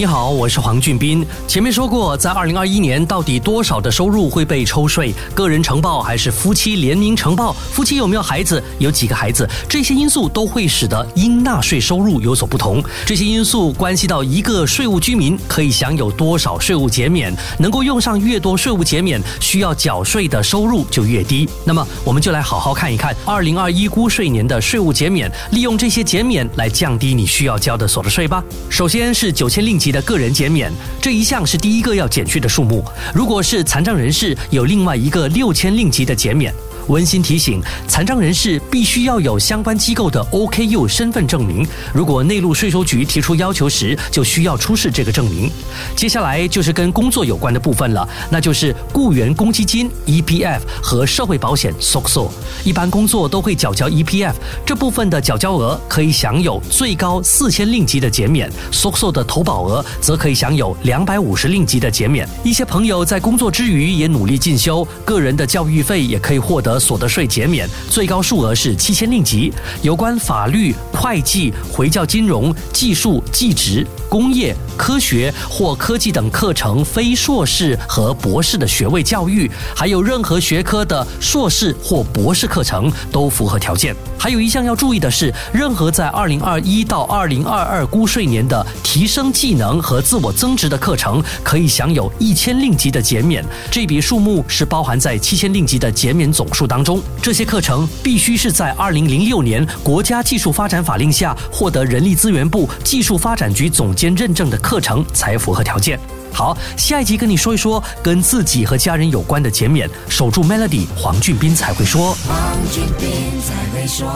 你好，我是黄俊斌。前面说过，在二零二一年，到底多少的收入会被抽税？个人承报还是夫妻联名承报？夫妻有没有孩子？有几个孩子？这些因素都会使得应纳税收入有所不同。这些因素关系到一个税务居民可以享有多少税务减免，能够用上越多税务减免，需要缴税的收入就越低。那么，我们就来好好看一看二零二一估税年的税务减免，利用这些减免来降低你需要交的所得税吧。首先是九千令。的个人减免这一项是第一个要减去的数目。如果是残障人士，有另外一个六千令吉的减免。温馨提醒：残障人士必须要有相关机构的 OKU 身份证明。如果内陆税收局提出要求时，就需要出示这个证明。接下来就是跟工作有关的部分了，那就是雇员公积金 EPF 和社会保险 SOCSO。一般工作都会缴交 EPF，这部分的缴交额可以享有最高四千令吉的减免；SOCSO 的投保额则可以享有两百五十令吉的减免。一些朋友在工作之余也努力进修，个人的教育费也可以获得。所得税减免最高数额是七千令吉。有关法律、会计、回教金融、技术、技职、工业、科学或科技等课程非硕士和博士的学位教育，还有任何学科的硕士或博士课程都符合条件。还有一项要注意的是，任何在二零二一到二零二二估税年的提升技能和自我增值的课程，可以享有一千令吉的减免。这笔数目是包含在七千令吉的减免总数。当中，这些课程必须是在二零零六年国家技术发展法令下获得人力资源部技术发展局总先认证的课程才符合条件。好，下一集跟你说一说跟自己和家人有关的减免。守住 Melody，黄俊斌才会说。黄俊斌才会说。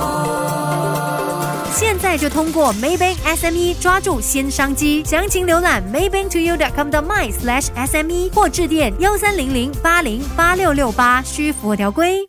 现在就通过 Maybank SME 抓住新商机，详情浏览 maybanktoyou.com 的 my/sme 或致电幺三零零八零八六六八，需符合条规。